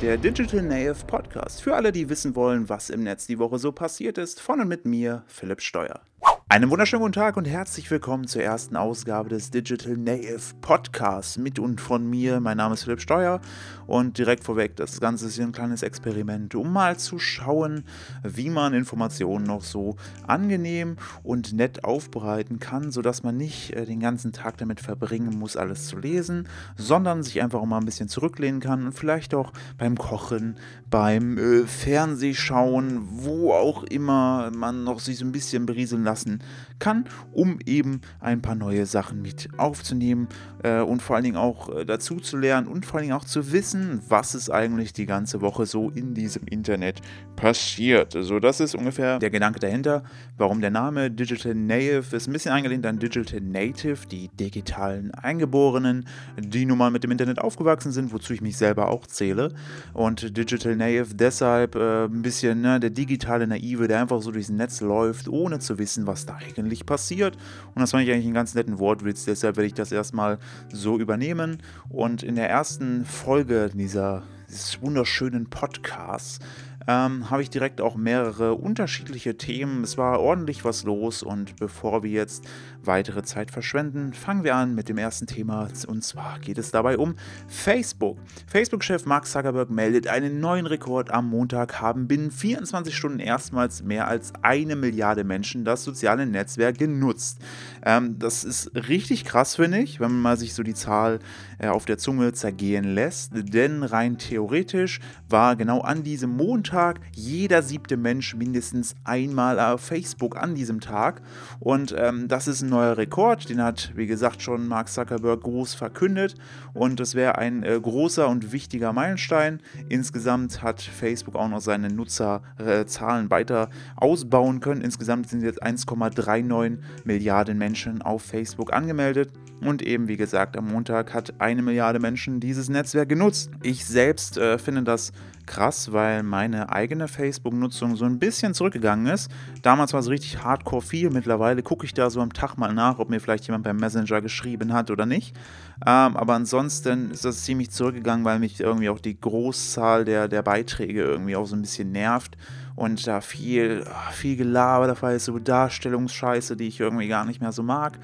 der Digital Native Podcast. Für alle, die wissen wollen, was im Netz die Woche so passiert ist, von und mit mir, Philipp Steuer. Einen wunderschönen guten Tag und herzlich willkommen zur ersten Ausgabe des Digital Native Podcasts mit und von mir. Mein Name ist Philipp Steuer und direkt vorweg, das Ganze ist hier ein kleines Experiment, um mal zu schauen, wie man Informationen noch so angenehm und nett aufbereiten kann, sodass man nicht äh, den ganzen Tag damit verbringen muss, alles zu lesen, sondern sich einfach mal ein bisschen zurücklehnen kann und vielleicht auch beim Kochen, beim äh, Fernsehschauen, wo auch immer man noch sich so ein bisschen berieseln lassen kann, um eben ein paar neue Sachen mit aufzunehmen äh, und vor allen Dingen auch äh, dazu zu lernen und vor allen Dingen auch zu wissen, was ist eigentlich die ganze Woche so in diesem Internet passiert. So, also das ist ungefähr der Gedanke dahinter, warum der Name Digital Native ist ein bisschen eingelehnt an Digital Native, die digitalen Eingeborenen, die nun mal mit dem Internet aufgewachsen sind, wozu ich mich selber auch zähle. Und Digital Native deshalb äh, ein bisschen ne, der digitale Naive, der einfach so durchs Netz läuft, ohne zu wissen, was da eigentlich passiert. Und das fand ich eigentlich einen ganz netten Wortwitz, deshalb werde ich das erstmal so übernehmen. Und in der ersten Folge dieser, dieses wunderschönen Podcasts ähm, habe ich direkt auch mehrere unterschiedliche Themen. Es war ordentlich was los und bevor wir jetzt weitere Zeit verschwenden, fangen wir an mit dem ersten Thema und zwar geht es dabei um Facebook. Facebook-Chef Mark Zuckerberg meldet einen neuen Rekord. Am Montag haben binnen 24 Stunden erstmals mehr als eine Milliarde Menschen das soziale Netzwerk genutzt. Ähm, das ist richtig krass, finde ich, wenn man mal sich so die Zahl äh, auf der Zunge zergehen lässt, denn rein theoretisch war genau an diesem Montag jeder siebte Mensch mindestens einmal auf Facebook an diesem Tag und ähm, das ist ein neuer Rekord, den hat, wie gesagt, schon Mark Zuckerberg groß verkündet und das wäre ein äh, großer und wichtiger Meilenstein. Insgesamt hat Facebook auch noch seine Nutzerzahlen weiter ausbauen können. Insgesamt sind jetzt 1,39 Milliarden Menschen auf Facebook angemeldet. Und eben, wie gesagt, am Montag hat eine Milliarde Menschen dieses Netzwerk genutzt. Ich selbst äh, finde das krass, weil meine eigene Facebook-Nutzung so ein bisschen zurückgegangen ist. Damals war es richtig hardcore viel. Mittlerweile gucke ich da so am Tag mal nach, ob mir vielleicht jemand beim Messenger geschrieben hat oder nicht. Ähm, aber ansonsten ist das ziemlich zurückgegangen, weil mich irgendwie auch die Großzahl der, der Beiträge irgendwie auch so ein bisschen nervt. Und da viel, viel Gelaber, da war jetzt so Darstellungsscheiße, die ich irgendwie gar nicht mehr so mag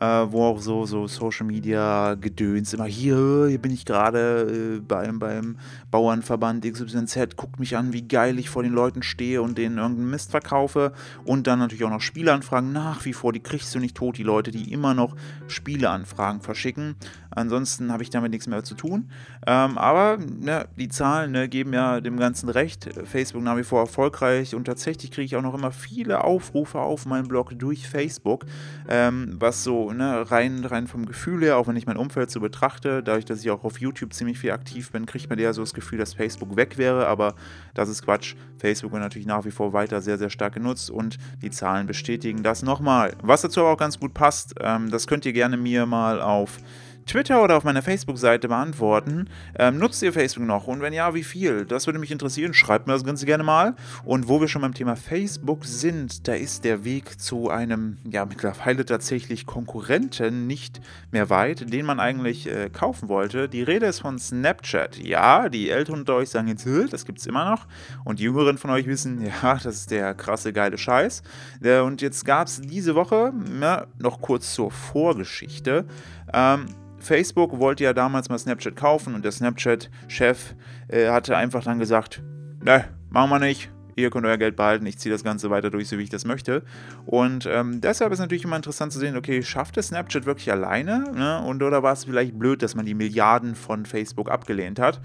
wo auch so, so Social Media Gedöns immer hier, hier bin ich gerade äh, beim, beim Bauernverband XYZ, guckt mich an, wie geil ich vor den Leuten stehe und denen irgendeinen Mist verkaufe. Und dann natürlich auch noch Spieleanfragen nach wie vor, die kriegst du nicht tot, die Leute, die immer noch Spieleanfragen verschicken. Ansonsten habe ich damit nichts mehr zu tun. Ähm, aber ne, die Zahlen ne, geben ja dem Ganzen recht. Facebook nach wie vor erfolgreich und tatsächlich kriege ich auch noch immer viele Aufrufe auf meinen Blog durch Facebook, ähm, was so ne, rein, rein vom Gefühl her, auch wenn ich mein Umfeld so betrachte, dadurch, dass ich auch auf YouTube ziemlich viel aktiv bin, kriegt man eher so das Gefühl, dass Facebook weg wäre, aber das ist Quatsch. Facebook wird natürlich nach wie vor weiter sehr, sehr stark genutzt und die Zahlen bestätigen das nochmal. Was dazu aber auch ganz gut passt, ähm, das könnt ihr gerne mir mal auf Twitter oder auf meiner Facebook-Seite beantworten. Ähm, nutzt ihr Facebook noch? Und wenn ja, wie viel? Das würde mich interessieren. Schreibt mir das Ganze gerne mal. Und wo wir schon beim Thema Facebook sind, da ist der Weg zu einem, ja, mittlerweile tatsächlich Konkurrenten nicht mehr weit, den man eigentlich äh, kaufen wollte. Die Rede ist von Snapchat. Ja, die Älteren unter euch sagen jetzt, das gibt es immer noch. Und die Jüngeren von euch wissen, ja, das ist der krasse, geile Scheiß. Äh, und jetzt gab es diese Woche, ja, noch kurz zur Vorgeschichte, ähm, Facebook wollte ja damals mal Snapchat kaufen und der Snapchat-Chef äh, hatte einfach dann gesagt, ne, machen wir nicht, ihr könnt euer Geld behalten, ich ziehe das Ganze weiter durch, so wie ich das möchte. Und ähm, deshalb ist natürlich immer interessant zu sehen, okay, schafft es Snapchat wirklich alleine? Ne? Und oder war es vielleicht blöd, dass man die Milliarden von Facebook abgelehnt hat?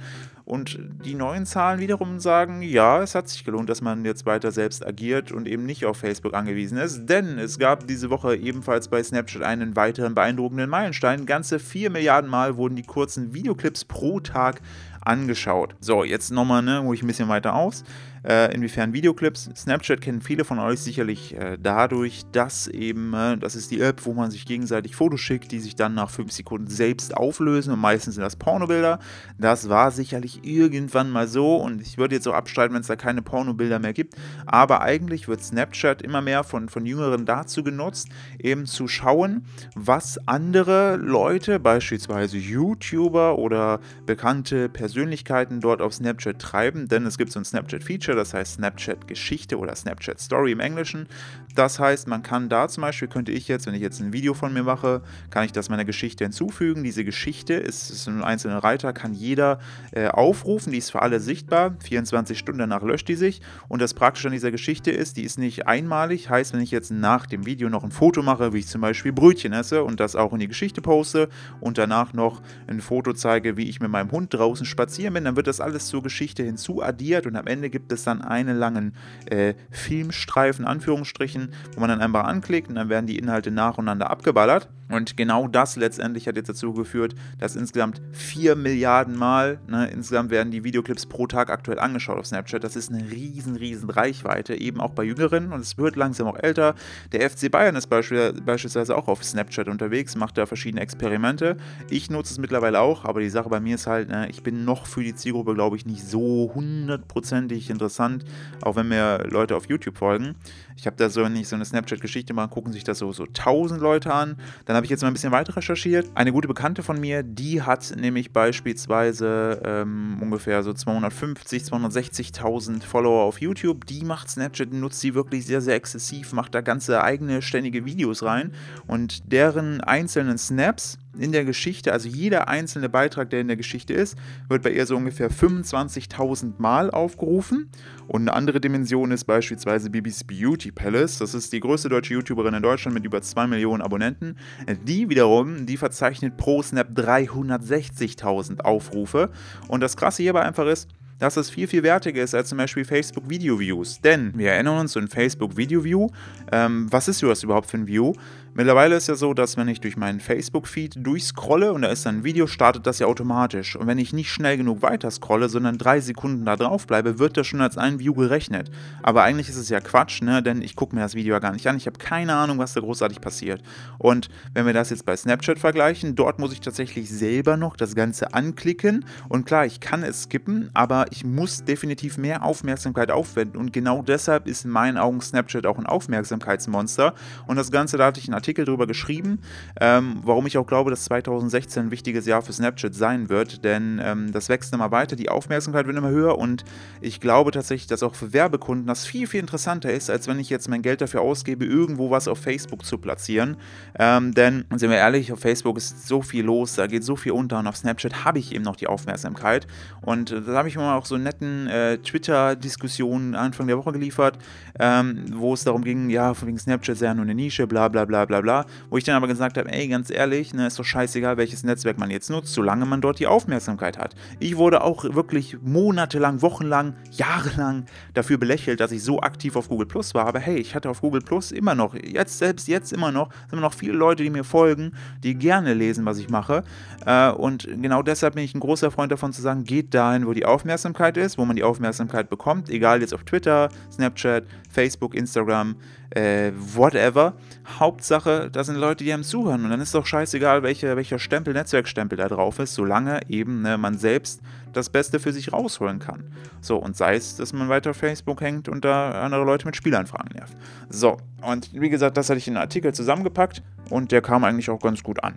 Und die neuen Zahlen wiederum sagen, ja, es hat sich gelohnt, dass man jetzt weiter selbst agiert und eben nicht auf Facebook angewiesen ist. Denn es gab diese Woche ebenfalls bei Snapchat einen weiteren beeindruckenden Meilenstein. Ganze 4 Milliarden Mal wurden die kurzen Videoclips pro Tag angeschaut. So, jetzt nochmal, ne, hole ich ein bisschen weiter aus. Äh, inwiefern Videoclips? Snapchat kennen viele von euch sicherlich äh, dadurch, dass eben, äh, das ist die App, wo man sich gegenseitig Fotos schickt, die sich dann nach 5 Sekunden selbst auflösen und meistens sind das Pornobilder. Das war sicherlich irgendwann mal so und ich würde jetzt auch abstreiten, wenn es da keine Pornobilder mehr gibt. Aber eigentlich wird Snapchat immer mehr von, von Jüngeren dazu genutzt, eben zu schauen, was andere Leute, beispielsweise YouTuber oder bekannte Persönlichkeiten dort auf Snapchat treiben, denn es gibt so ein Snapchat-Feature, das heißt Snapchat-Geschichte oder Snapchat-Story im Englischen. Das heißt, man kann da zum Beispiel, könnte ich jetzt, wenn ich jetzt ein Video von mir mache, kann ich das meiner Geschichte hinzufügen. Diese Geschichte ist, ist ein einzelner Reiter, kann jeder äh, aufrufen, die ist für alle sichtbar. 24 Stunden danach löscht die sich. Und das Praktische an dieser Geschichte ist, die ist nicht einmalig. Heißt, wenn ich jetzt nach dem Video noch ein Foto mache, wie ich zum Beispiel Brötchen esse und das auch in die Geschichte poste und danach noch ein Foto zeige, wie ich mit meinem Hund draußen spazieren bin, dann wird das alles zur Geschichte hinzuaddiert und am Ende gibt es dann einen langen äh, Filmstreifen, Anführungsstrichen, wo man dann einfach anklickt und dann werden die Inhalte nacheinander abgeballert. Und genau das letztendlich hat jetzt dazu geführt, dass insgesamt 4 Milliarden Mal, ne, insgesamt werden die Videoclips pro Tag aktuell angeschaut auf Snapchat. Das ist eine riesen, riesen Reichweite, eben auch bei Jüngeren und es wird langsam auch älter. Der FC Bayern ist beispielsweise auch auf Snapchat unterwegs, macht da verschiedene Experimente. Ich nutze es mittlerweile auch, aber die Sache bei mir ist halt, ne, ich bin noch für die Zielgruppe, glaube ich, nicht so hundertprozentig interessant, auch wenn mir Leute auf YouTube folgen. Ich habe da so, ich so eine Snapchat-Geschichte mache, gucken sich das so, so 1000 Leute an. Dann habe ich jetzt mal ein bisschen weiter recherchiert. Eine gute Bekannte von mir, die hat nämlich beispielsweise ähm, ungefähr so 250, 260.000 Follower auf YouTube. Die macht Snapchat, nutzt sie wirklich sehr, sehr exzessiv, macht da ganze eigene ständige Videos rein und deren einzelnen Snaps in der Geschichte, also jeder einzelne Beitrag, der in der Geschichte ist, wird bei ihr so ungefähr 25.000 Mal aufgerufen. Und eine andere Dimension ist beispielsweise Bibis Beauty Palace. Das ist die größte deutsche YouTuberin in Deutschland mit über 2 Millionen Abonnenten. Die wiederum, die verzeichnet pro Snap 360.000 Aufrufe. Und das Krasse hierbei einfach ist, dass es viel, viel wertiger ist als zum Beispiel Facebook Video Views. Denn wir erinnern uns in Facebook Video View, ähm, was ist das überhaupt für ein View? Mittlerweile ist ja so, dass wenn ich durch meinen Facebook-Feed durchscrolle und da ist ein Video, startet das ja automatisch. Und wenn ich nicht schnell genug weiter scrolle, sondern drei Sekunden da drauf bleibe, wird das schon als ein View gerechnet. Aber eigentlich ist es ja Quatsch, ne? denn ich gucke mir das Video ja gar nicht an. Ich habe keine Ahnung, was da großartig passiert. Und wenn wir das jetzt bei Snapchat vergleichen, dort muss ich tatsächlich selber noch das Ganze anklicken. Und klar, ich kann es skippen, aber ich muss definitiv mehr Aufmerksamkeit aufwenden. Und genau deshalb ist in meinen Augen Snapchat auch ein Aufmerksamkeitsmonster. Und das Ganze, da hatte ich einen Artikel darüber geschrieben, ähm, warum ich auch glaube, dass 2016 ein wichtiges Jahr für Snapchat sein wird, denn ähm, das wächst immer weiter, die Aufmerksamkeit wird immer höher und ich glaube tatsächlich, dass auch für Werbekunden das viel, viel interessanter ist, als wenn ich jetzt mein Geld dafür ausgebe, irgendwo was auf Facebook zu platzieren. Ähm, denn, sind wir ehrlich, auf Facebook ist so viel los, da geht so viel unter und auf Snapchat habe ich eben noch die Aufmerksamkeit und äh, da habe ich mir auch so einen netten äh, Twitter-Diskussion Anfang der Woche geliefert, ähm, wo es darum ging, ja, von wegen Snapchat ja nur eine Nische, bla bla bla bla bla. Wo ich dann aber gesagt habe, ey, ganz ehrlich, ne, ist doch scheißegal, welches Netzwerk man jetzt nutzt, solange man dort die Aufmerksamkeit hat. Ich wurde auch wirklich monatelang, wochenlang, jahrelang dafür belächelt, dass ich so aktiv auf Google Plus war. Aber hey, ich hatte auf Google Plus immer noch, jetzt selbst jetzt immer noch, sind immer noch viele Leute, die mir folgen, die gerne lesen, was ich mache. Äh, und genau deshalb bin ich ein großer Freund davon zu sagen, geht dahin, wo die Aufmerksamkeit ist, wo man die Aufmerksamkeit bekommt, egal jetzt auf Twitter, Snapchat, Facebook, Instagram, äh, whatever. Hauptsache, da sind Leute, die einem zuhören. Und dann ist doch scheißegal, welche, welcher Stempel, Netzwerkstempel da drauf ist, solange eben ne, man selbst das Beste für sich rausholen kann. So, und sei es, dass man weiter auf Facebook hängt und da andere Leute mit Spielanfragen nervt. So, und wie gesagt, das hatte ich in einen Artikel zusammengepackt und der kam eigentlich auch ganz gut an.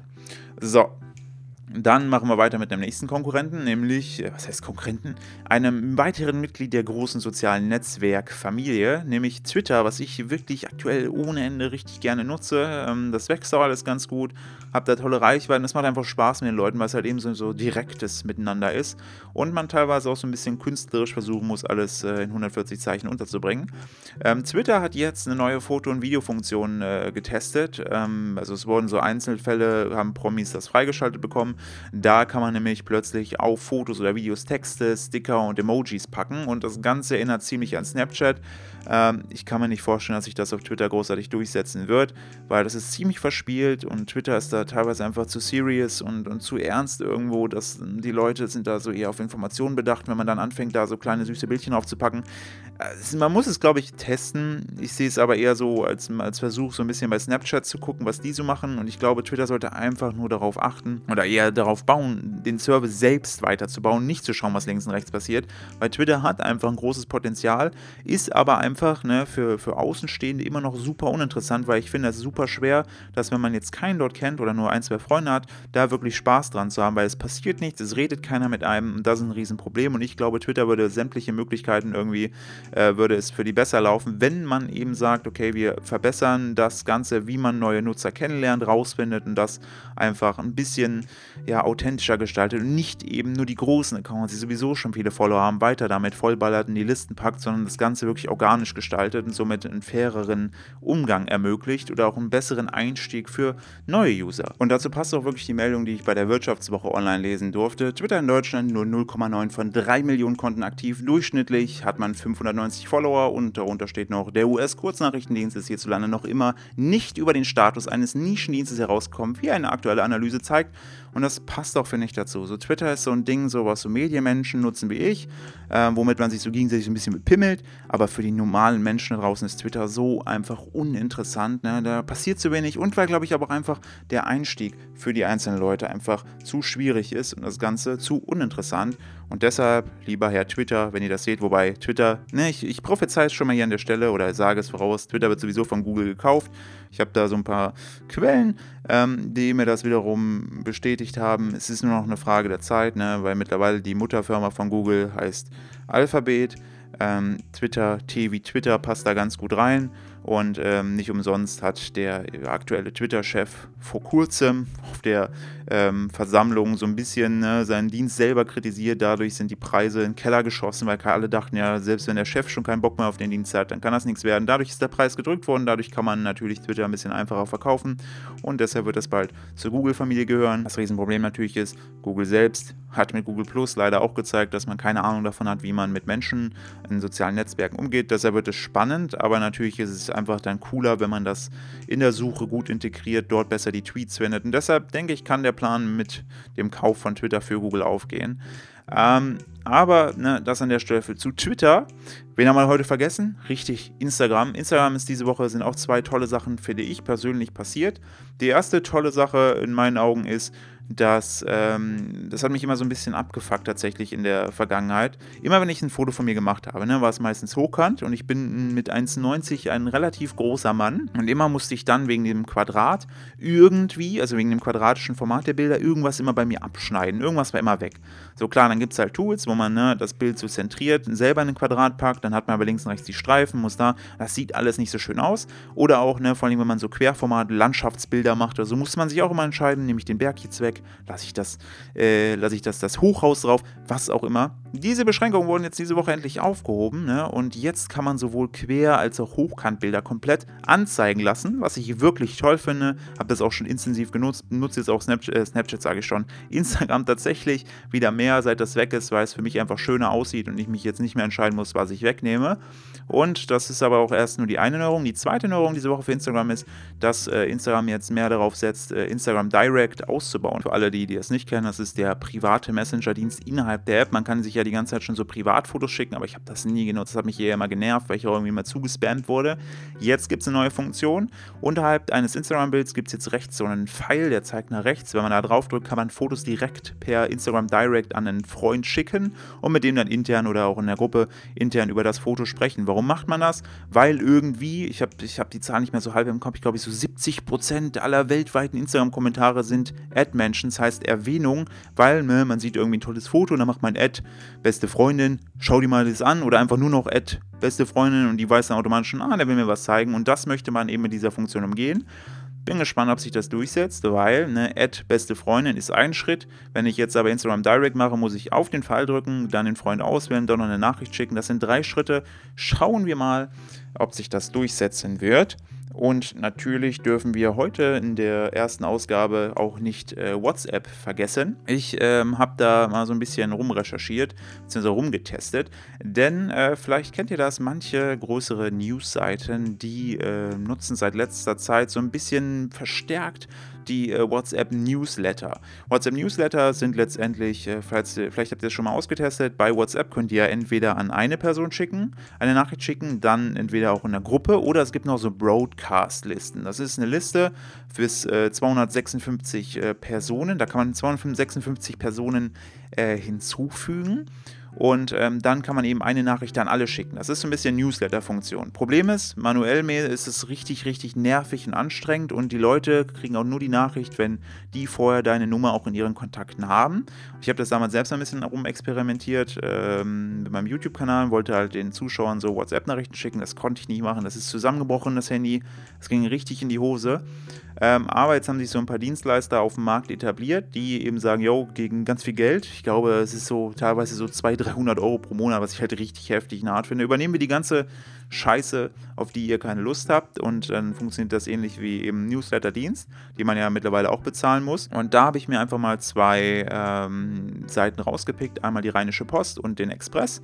So, dann machen wir weiter mit dem nächsten Konkurrenten, nämlich, äh, was heißt Konkurrenten? Einem weiteren Mitglied der großen sozialen Netzwerkfamilie, nämlich Twitter, was ich wirklich aktuell ohne Ende richtig gerne nutze. Ähm, das wächst auch alles ganz gut, hab da tolle Reichweiten, es macht einfach Spaß mit den Leuten, weil es halt eben so, so direktes Miteinander ist und man teilweise auch so ein bisschen künstlerisch versuchen muss, alles äh, in 140 Zeichen unterzubringen. Ähm, Twitter hat jetzt eine neue Foto- und Videofunktion äh, getestet. Ähm, also es wurden so Einzelfälle, haben Promis das freigeschaltet bekommen da kann man nämlich plötzlich auf Fotos oder Videos Texte, Sticker und Emojis packen und das Ganze erinnert ziemlich an Snapchat. Ähm, ich kann mir nicht vorstellen, dass sich das auf Twitter großartig durchsetzen wird, weil das ist ziemlich verspielt und Twitter ist da teilweise einfach zu serious und, und zu ernst irgendwo, dass die Leute sind da so eher auf Informationen bedacht, wenn man dann anfängt, da so kleine süße Bildchen aufzupacken. Also man muss es, glaube ich, testen. Ich sehe es aber eher so als, als Versuch, so ein bisschen bei Snapchat zu gucken, was die so machen und ich glaube, Twitter sollte einfach nur darauf achten oder eher eher darauf bauen, den Service selbst weiterzubauen, nicht zu schauen, was links und rechts passiert, weil Twitter hat einfach ein großes Potenzial, ist aber einfach ne, für, für Außenstehende immer noch super uninteressant, weil ich finde es super schwer, dass wenn man jetzt keinen dort kennt oder nur ein, zwei Freunde hat, da wirklich Spaß dran zu haben, weil es passiert nichts, es redet keiner mit einem und das ist ein Riesenproblem. Und ich glaube, Twitter würde sämtliche Möglichkeiten irgendwie, äh, würde es für die besser laufen, wenn man eben sagt, okay, wir verbessern das Ganze, wie man neue Nutzer kennenlernt, rausfindet und das einfach ein bisschen ja, authentischer gestaltet und nicht eben nur die großen Accounts, die sowieso schon viele Follower haben, weiter damit vollballert in die Listen packt, sondern das Ganze wirklich organisch gestaltet und somit einen faireren Umgang ermöglicht oder auch einen besseren Einstieg für neue User. Und dazu passt auch wirklich die Meldung, die ich bei der Wirtschaftswoche online lesen durfte. Twitter in Deutschland nur 0,9 von 3 Millionen Konten aktiv. Durchschnittlich hat man 590 Follower und darunter steht noch, der US-Kurznachrichtendienst ist hierzulande noch immer nicht über den Status eines Nischendienstes herausgekommen, wie eine aktuelle Analyse zeigt. Und das passt auch, finde ich, dazu. So Twitter ist so ein Ding, so was so Medienmenschen nutzen wie ich, äh, womit man sich so gegenseitig ein bisschen bepimmelt. Aber für die normalen Menschen da draußen ist Twitter so einfach uninteressant. Ne? Da passiert zu wenig und weil, glaube ich, aber auch einfach der Einstieg für die einzelnen Leute einfach zu schwierig ist und das Ganze zu uninteressant. Und deshalb, lieber Herr Twitter, wenn ihr das seht, wobei Twitter, ne, ich, ich prophezei es schon mal hier an der Stelle oder sage es voraus, Twitter wird sowieso von Google gekauft. Ich habe da so ein paar Quellen, ähm, die mir das wiederum bestätigt haben. Es ist nur noch eine Frage der Zeit, ne, weil mittlerweile die Mutterfirma von Google heißt Alphabet. Ähm, Twitter, T wie Twitter passt da ganz gut rein. Und ähm, nicht umsonst hat der aktuelle Twitter-Chef vor kurzem auf der ähm, Versammlung so ein bisschen ne, seinen Dienst selber kritisiert. Dadurch sind die Preise in den Keller geschossen, weil alle dachten ja, selbst wenn der Chef schon keinen Bock mehr auf den Dienst hat, dann kann das nichts werden. Dadurch ist der Preis gedrückt worden. Dadurch kann man natürlich Twitter ein bisschen einfacher verkaufen. Und deshalb wird es bald zur Google-Familie gehören. Das Riesenproblem natürlich ist, Google selbst hat mit Google Plus leider auch gezeigt, dass man keine Ahnung davon hat, wie man mit Menschen in sozialen Netzwerken umgeht. Deshalb wird es spannend, aber natürlich ist es einfach dann cooler, wenn man das in der Suche gut integriert, dort besser die Tweets findet. Und deshalb denke ich, kann der Plan mit dem Kauf von Twitter für Google aufgehen. Ähm, aber ne, das an der Stelle zu Twitter. Wen haben wir heute vergessen? Richtig, Instagram. Instagram ist diese Woche sind auch zwei tolle Sachen, finde ich persönlich passiert. Die erste tolle Sache in meinen Augen ist, dass ähm, das hat mich immer so ein bisschen abgefuckt tatsächlich in der Vergangenheit. Immer wenn ich ein Foto von mir gemacht habe, ne, war es meistens hochkant und ich bin mit 1,90 ein relativ großer Mann und immer musste ich dann wegen dem Quadrat irgendwie, also wegen dem quadratischen Format der Bilder, irgendwas immer bei mir abschneiden. Irgendwas war immer weg. So klar, dann gibt es halt Tools, wo man ne, das Bild so zentriert, selber in ein Quadrat packt, dann hat man aber links und rechts die Streifen, muss da, das sieht alles nicht so schön aus. Oder auch, ne, vor allem wenn man so Querformat Landschaftsbilder macht oder so, muss man sich auch immer entscheiden, nehme ich den Berg jetzt weg lasse ich das, äh, lasse ich das, das Hochhaus drauf, was auch immer. Diese Beschränkungen wurden jetzt diese Woche endlich aufgehoben ne? und jetzt kann man sowohl Quer- als auch Hochkantbilder komplett anzeigen lassen, was ich wirklich toll finde. Habe das auch schon intensiv genutzt, nutze jetzt auch Snapchat, äh, Snapchat sage ich schon, Instagram tatsächlich wieder mehr, seit das weg ist, weil es für mich einfach schöner aussieht und ich mich jetzt nicht mehr entscheiden muss, was ich wegnehme. Und das ist aber auch erst nur die eine Neuerung. Die zweite Neuerung diese Woche für Instagram ist, dass äh, Instagram jetzt mehr darauf setzt, äh, Instagram Direct auszubauen. Für alle, die, die das nicht kennen, das ist der private Messenger-Dienst innerhalb der App. Man kann sich ja die ganze Zeit schon so Privatfotos schicken, aber ich habe das nie genutzt. Das hat mich eher immer genervt, weil ich auch irgendwie mal zugespammt wurde. Jetzt gibt es eine neue Funktion. Unterhalb eines Instagram-Bilds gibt es jetzt rechts so einen Pfeil, der zeigt nach rechts. Wenn man da drauf drückt, kann man Fotos direkt per Instagram Direct an einen Freund schicken und mit dem dann intern oder auch in der Gruppe intern über das Foto sprechen. Warum macht man das? Weil irgendwie, ich habe ich hab die Zahl nicht mehr so halb im Kopf, ich glaube, so 70% aller weltweiten Instagram-Kommentare sind Ad-Mentions, heißt Erwähnung, weil ne, man sieht irgendwie ein tolles Foto und dann macht man Ad, beste Freundin, schau dir mal das an oder einfach nur noch Ad, beste Freundin und die weiß dann automatisch schon, ah, der will mir was zeigen und das möchte man eben mit dieser Funktion umgehen. Bin gespannt, ob sich das durchsetzt, weil ne, Add beste Freundin ist ein Schritt. Wenn ich jetzt aber Instagram Direct mache, muss ich auf den Pfeil drücken, dann den Freund auswählen, dann noch eine Nachricht schicken. Das sind drei Schritte. Schauen wir mal, ob sich das durchsetzen wird. Und natürlich dürfen wir heute in der ersten Ausgabe auch nicht äh, WhatsApp vergessen. Ich ähm, habe da mal so ein bisschen rumrecherchiert, bzw. rumgetestet, denn äh, vielleicht kennt ihr das, manche größere News-Seiten, die äh, nutzen seit letzter Zeit so ein bisschen verstärkt die äh, WhatsApp Newsletter. WhatsApp Newsletter sind letztendlich, äh, falls, vielleicht habt ihr das schon mal ausgetestet, bei WhatsApp könnt ihr entweder an eine Person schicken, eine Nachricht schicken, dann entweder auch in der Gruppe oder es gibt noch so Broadcast-Listen. Das ist eine Liste bis äh, 256 äh, Personen. Da kann man 256 Personen äh, hinzufügen und ähm, dann kann man eben eine Nachricht an alle schicken. Das ist so ein bisschen Newsletter-Funktion. Problem ist, manuell Mail ist es richtig, richtig nervig und anstrengend und die Leute kriegen auch nur die Nachricht, wenn die vorher deine Nummer auch in ihren Kontakten haben. Ich habe das damals selbst ein bisschen rumexperimentiert ähm, mit meinem YouTube-Kanal, wollte halt den Zuschauern so WhatsApp-Nachrichten schicken. Das konnte ich nicht machen. Das ist zusammengebrochen, das Handy. Das ging richtig in die Hose. Ähm, aber jetzt haben sich so ein paar Dienstleister auf dem Markt etabliert, die eben sagen, yo, gegen ganz viel Geld, ich glaube, es ist so teilweise so 200, 300 Euro pro Monat, was ich halt richtig heftig hart finde, übernehmen wir die ganze Scheiße, auf die ihr keine Lust habt und dann funktioniert das ähnlich wie eben Newsletter-Dienst, die man ja mittlerweile auch bezahlen muss. Und da habe ich mir einfach mal zwei ähm, Seiten rausgepickt, einmal die Rheinische Post und den Express.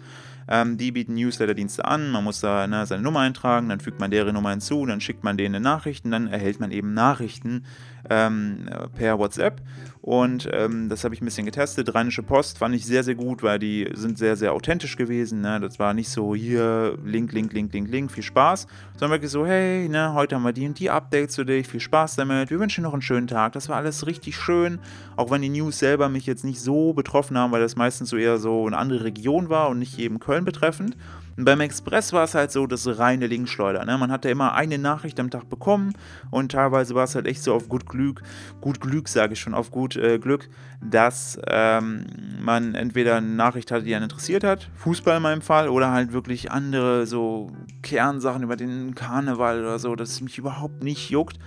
Ähm, die bieten Newsletter-Dienste an. Man muss da ne, seine Nummer eintragen, dann fügt man deren Nummer hinzu, dann schickt man denen Nachrichten, dann erhält man eben Nachrichten ähm, per WhatsApp. Und ähm, das habe ich ein bisschen getestet. Rheinische Post fand ich sehr, sehr gut, weil die sind sehr, sehr authentisch gewesen. Ne? Das war nicht so hier Link, Link, Link, Link, Link, viel Spaß, sondern wirklich so, hey, ne, heute haben wir die und die Updates für dich, viel Spaß damit, wir wünschen dir noch einen schönen Tag. Das war alles richtig schön, auch wenn die News selber mich jetzt nicht so betroffen haben, weil das meistens so eher so eine andere Region war und nicht eben Köln betreffend. Beim Express war es halt so das reine Linkschleuder. Ne? Man hatte immer eine Nachricht am Tag bekommen und teilweise war es halt echt so auf gut Glück, gut Glück sage ich schon, auf gut äh, Glück, dass ähm, man entweder eine Nachricht hatte, die einen interessiert hat, Fußball in meinem Fall, oder halt wirklich andere so Kernsachen über den Karneval oder so, dass es mich überhaupt nicht juckt.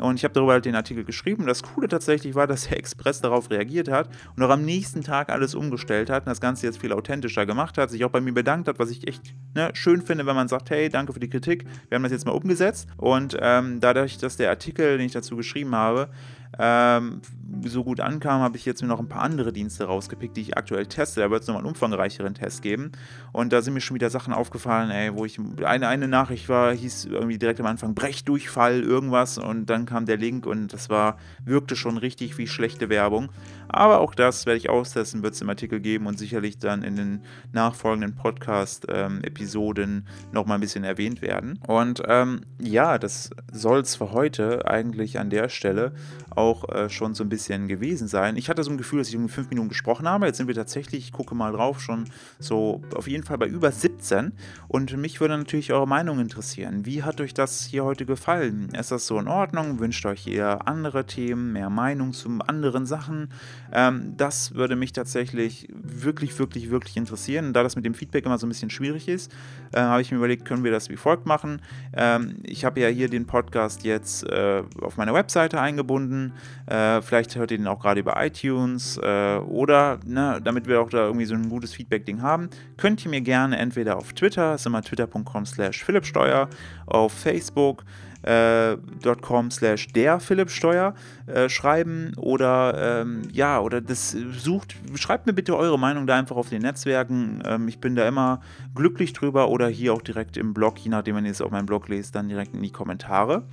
Und ich habe darüber halt den Artikel geschrieben. Das Coole tatsächlich war, dass der Express darauf reagiert hat und auch am nächsten Tag alles umgestellt hat und das Ganze jetzt viel authentischer gemacht hat, sich auch bei mir bedankt hat, was ich echt ne, schön finde, wenn man sagt, hey, danke für die Kritik, wir haben das jetzt mal umgesetzt. Und ähm, dadurch, dass der Artikel, den ich dazu geschrieben habe, ähm, so gut ankam, habe ich jetzt mir noch ein paar andere Dienste rausgepickt, die ich aktuell teste. Da wird es nochmal einen umfangreicheren Test geben. Und da sind mir schon wieder Sachen aufgefallen, ey, wo ich eine, eine Nachricht war, hieß irgendwie direkt am Anfang Brechdurchfall, irgendwas. Und dann kam der Link und das war, wirkte schon richtig wie schlechte Werbung. Aber auch das werde ich austesten, wird es im Artikel geben und sicherlich dann in den nachfolgenden Podcast-Episoden ähm, nochmal ein bisschen erwähnt werden. Und ähm, ja, das soll es für heute eigentlich an der Stelle auch äh, schon so ein bisschen gewesen sein. Ich hatte so ein Gefühl, dass ich um fünf Minuten gesprochen habe. Jetzt sind wir tatsächlich, ich gucke mal drauf, schon so auf jeden Fall bei über 17. Und mich würde natürlich eure Meinung interessieren. Wie hat euch das hier heute gefallen? Ist das so in Ordnung? Wünscht euch eher andere Themen, mehr Meinung zu anderen Sachen? Ähm, das würde mich tatsächlich wirklich, wirklich, wirklich interessieren. da das mit dem Feedback immer so ein bisschen schwierig ist, äh, habe ich mir überlegt, können wir das wie folgt machen. Ähm, ich habe ja hier den Podcast jetzt äh, auf meiner Webseite eingebunden äh, vielleicht hört ihr den auch gerade über iTunes äh, oder, ne, damit wir auch da irgendwie so ein gutes Feedback-Ding haben, könnt ihr mir gerne entweder auf Twitter, ist immer twitter.com slash philippsteuer, auf Facebook, äh, slash der Philipp Steuer äh, schreiben oder ähm, ja, oder das sucht, schreibt mir bitte eure Meinung da einfach auf den Netzwerken. Ähm, ich bin da immer glücklich drüber oder hier auch direkt im Blog, je nachdem, wenn ihr es auf meinem Blog lest, dann direkt in die Kommentare.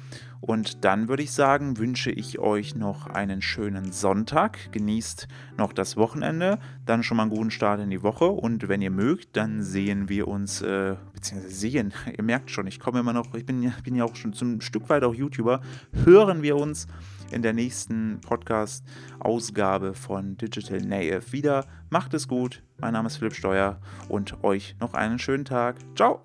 Und dann würde ich sagen, wünsche ich euch noch einen schönen Sonntag. Genießt noch das Wochenende. Dann schon mal einen guten Start in die Woche. Und wenn ihr mögt, dann sehen wir uns, äh, beziehungsweise sehen, ihr merkt schon, ich komme immer noch, ich bin, bin ja auch schon zum Stück weit auch YouTuber. Hören wir uns in der nächsten Podcast-Ausgabe von Digital Native wieder. Macht es gut. Mein Name ist Philipp Steuer und euch noch einen schönen Tag. Ciao!